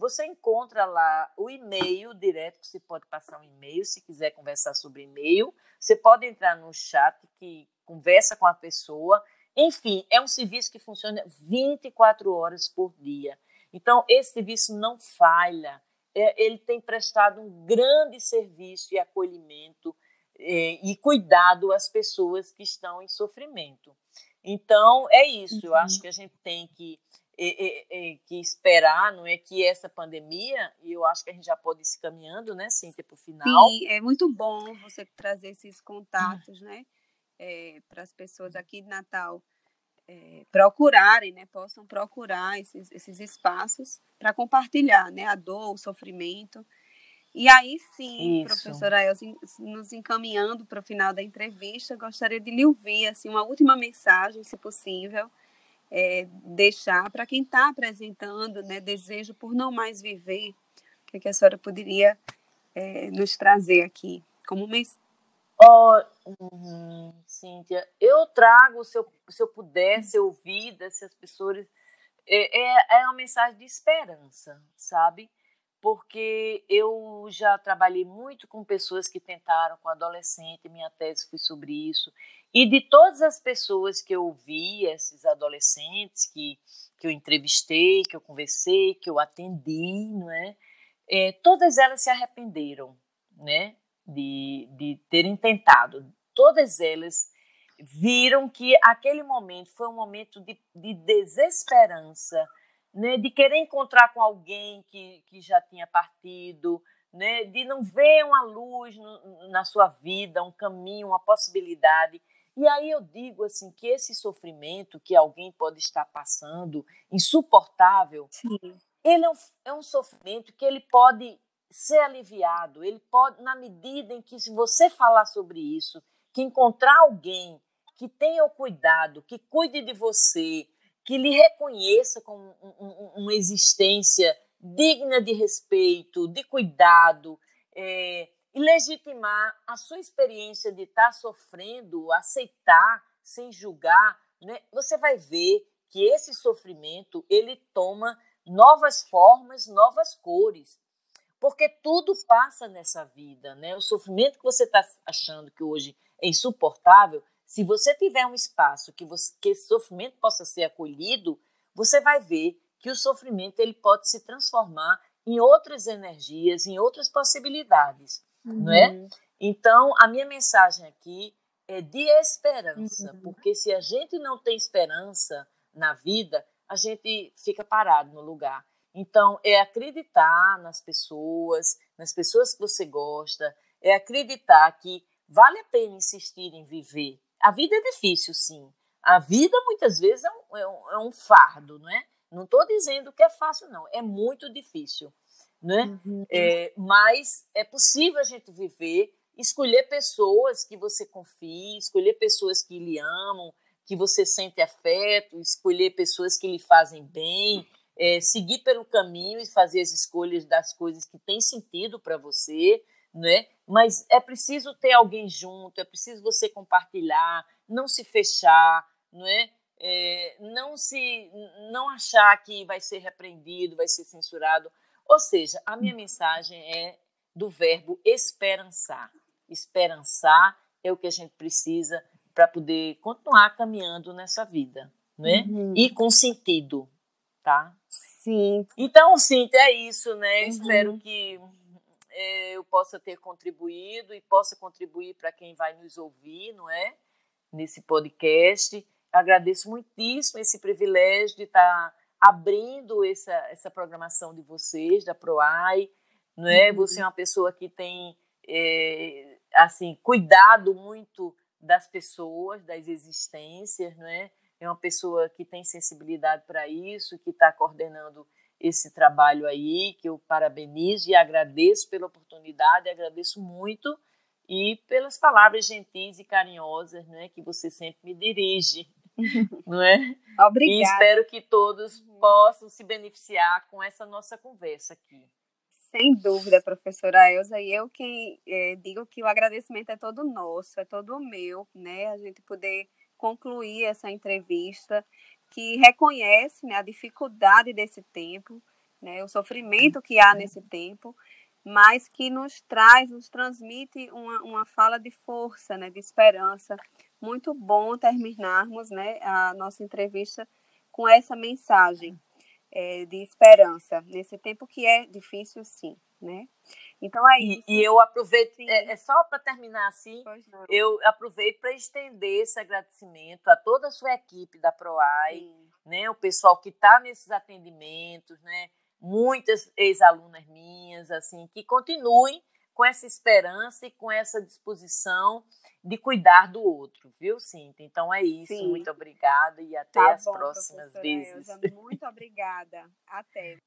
você encontra lá o e-mail direto, que você pode passar um e-mail se quiser conversar sobre e-mail. Você pode entrar no chat que conversa com a pessoa. Enfim, é um serviço que funciona 24 horas por dia. Então, esse serviço não falha. É, ele tem prestado um grande serviço e acolhimento é, e cuidado às pessoas que estão em sofrimento. Então, é isso. Eu acho uhum. que a gente tem que é, é, que esperar, não é que essa pandemia, e eu acho que a gente já pode ir se caminhando, né, Cíntia, para o final.
Sim, é muito bom você trazer esses contatos, né, é, para as pessoas aqui de Natal é, procurarem, né, possam procurar esses, esses espaços para compartilhar, né, a dor, o sofrimento. E aí sim, Isso. professora Elza, nos encaminhando para o final da entrevista, gostaria de lhe ouvir assim, uma última mensagem, se possível, é, deixar para quem está apresentando né, desejo por não mais viver, o que, é a senhora poderia é, nos trazer aqui como mensagem?
Oh, hum, Cíntia, eu trago, se eu, se eu pudesse ouvir dessas pessoas, é, é, é uma mensagem de esperança, sabe? Porque eu já trabalhei muito com pessoas que tentaram com adolescente, minha tese foi sobre isso, e de todas as pessoas que eu vi, esses adolescentes que, que eu entrevistei, que eu conversei, que eu atendi, não é? é todas elas se arrependeram, né, de, de terem tentado. Todas elas viram que aquele momento foi um momento de, de desesperança, né, de querer encontrar com alguém que, que já tinha partido, né, de não ver uma luz no, na sua vida, um caminho, uma possibilidade. E aí eu digo assim que esse sofrimento que alguém pode estar passando, insuportável, Sim. ele é um, é um sofrimento que ele pode ser aliviado, ele pode, na medida em que se você falar sobre isso, que encontrar alguém que tenha o cuidado, que cuide de você, que lhe reconheça como uma existência digna de respeito, de cuidado, é, e legitimar a sua experiência de estar sofrendo, aceitar sem julgar, né? você vai ver que esse sofrimento ele toma novas formas, novas cores, porque tudo passa nessa vida, né? O sofrimento que você está achando que hoje é insuportável se você tiver um espaço que, você, que esse sofrimento possa ser acolhido, você vai ver que o sofrimento ele pode se transformar em outras energias, em outras possibilidades, uhum. não é? Uhum. Então, a minha mensagem aqui é de esperança, uhum. porque se a gente não tem esperança na vida, a gente fica parado no lugar. Então, é acreditar nas pessoas, nas pessoas que você gosta, é acreditar que vale a pena insistir em viver, a vida é difícil, sim. A vida, muitas vezes, é um, é um, é um fardo, não é? Não estou dizendo que é fácil, não. É muito difícil, né? Uhum. É, mas é possível a gente viver, escolher pessoas que você confie, escolher pessoas que lhe amam, que você sente afeto, escolher pessoas que lhe fazem bem, é, seguir pelo caminho e fazer as escolhas das coisas que têm sentido para você, né? Mas é preciso ter alguém junto, é preciso você compartilhar, não se fechar, não é? é? não se não achar que vai ser repreendido, vai ser censurado. Ou seja, a minha mensagem é do verbo esperançar. Esperançar é o que a gente precisa para poder continuar caminhando nessa vida, né? Uhum. E com sentido, tá?
Sim.
Então, Cintia, é isso, né? Uhum. Espero que eu possa ter contribuído e possa contribuir para quem vai nos ouvir, não é? Nesse podcast. Agradeço muitíssimo esse privilégio de estar abrindo essa, essa programação de vocês, da PROAI, não é? Uhum. Você é uma pessoa que tem, é, assim, cuidado muito das pessoas, das existências, não é? É uma pessoa que tem sensibilidade para isso, que está coordenando esse trabalho aí, que eu parabenizo e agradeço pela oportunidade, agradeço muito e pelas palavras gentis e carinhosas, né, que você sempre me dirige, não é?
Obrigada.
E espero que todos possam se beneficiar com essa nossa conversa aqui.
Sem dúvida, professora Elza, e eu quem é, digo que o agradecimento é todo nosso, é todo meu, né? A gente poder concluir essa entrevista que reconhece né, a dificuldade desse tempo, né, o sofrimento que há nesse tempo, mas que nos traz, nos transmite uma, uma fala de força, né, de esperança. Muito bom terminarmos né, a nossa entrevista com essa mensagem é, de esperança, nesse tempo que é difícil, sim. Né?
Então é isso. E, e eu aproveito, é, é, só para terminar assim, eu aproveito para estender esse agradecimento a toda a sua equipe da PROAI, né, o pessoal que está nesses atendimentos, né, muitas ex-alunas minhas, assim, que continuem com essa esperança e com essa disposição de cuidar do outro, viu, Cintia? Então é isso, Sim. muito obrigada e até tá as bom, próximas vezes.
Elza, muito obrigada. Até.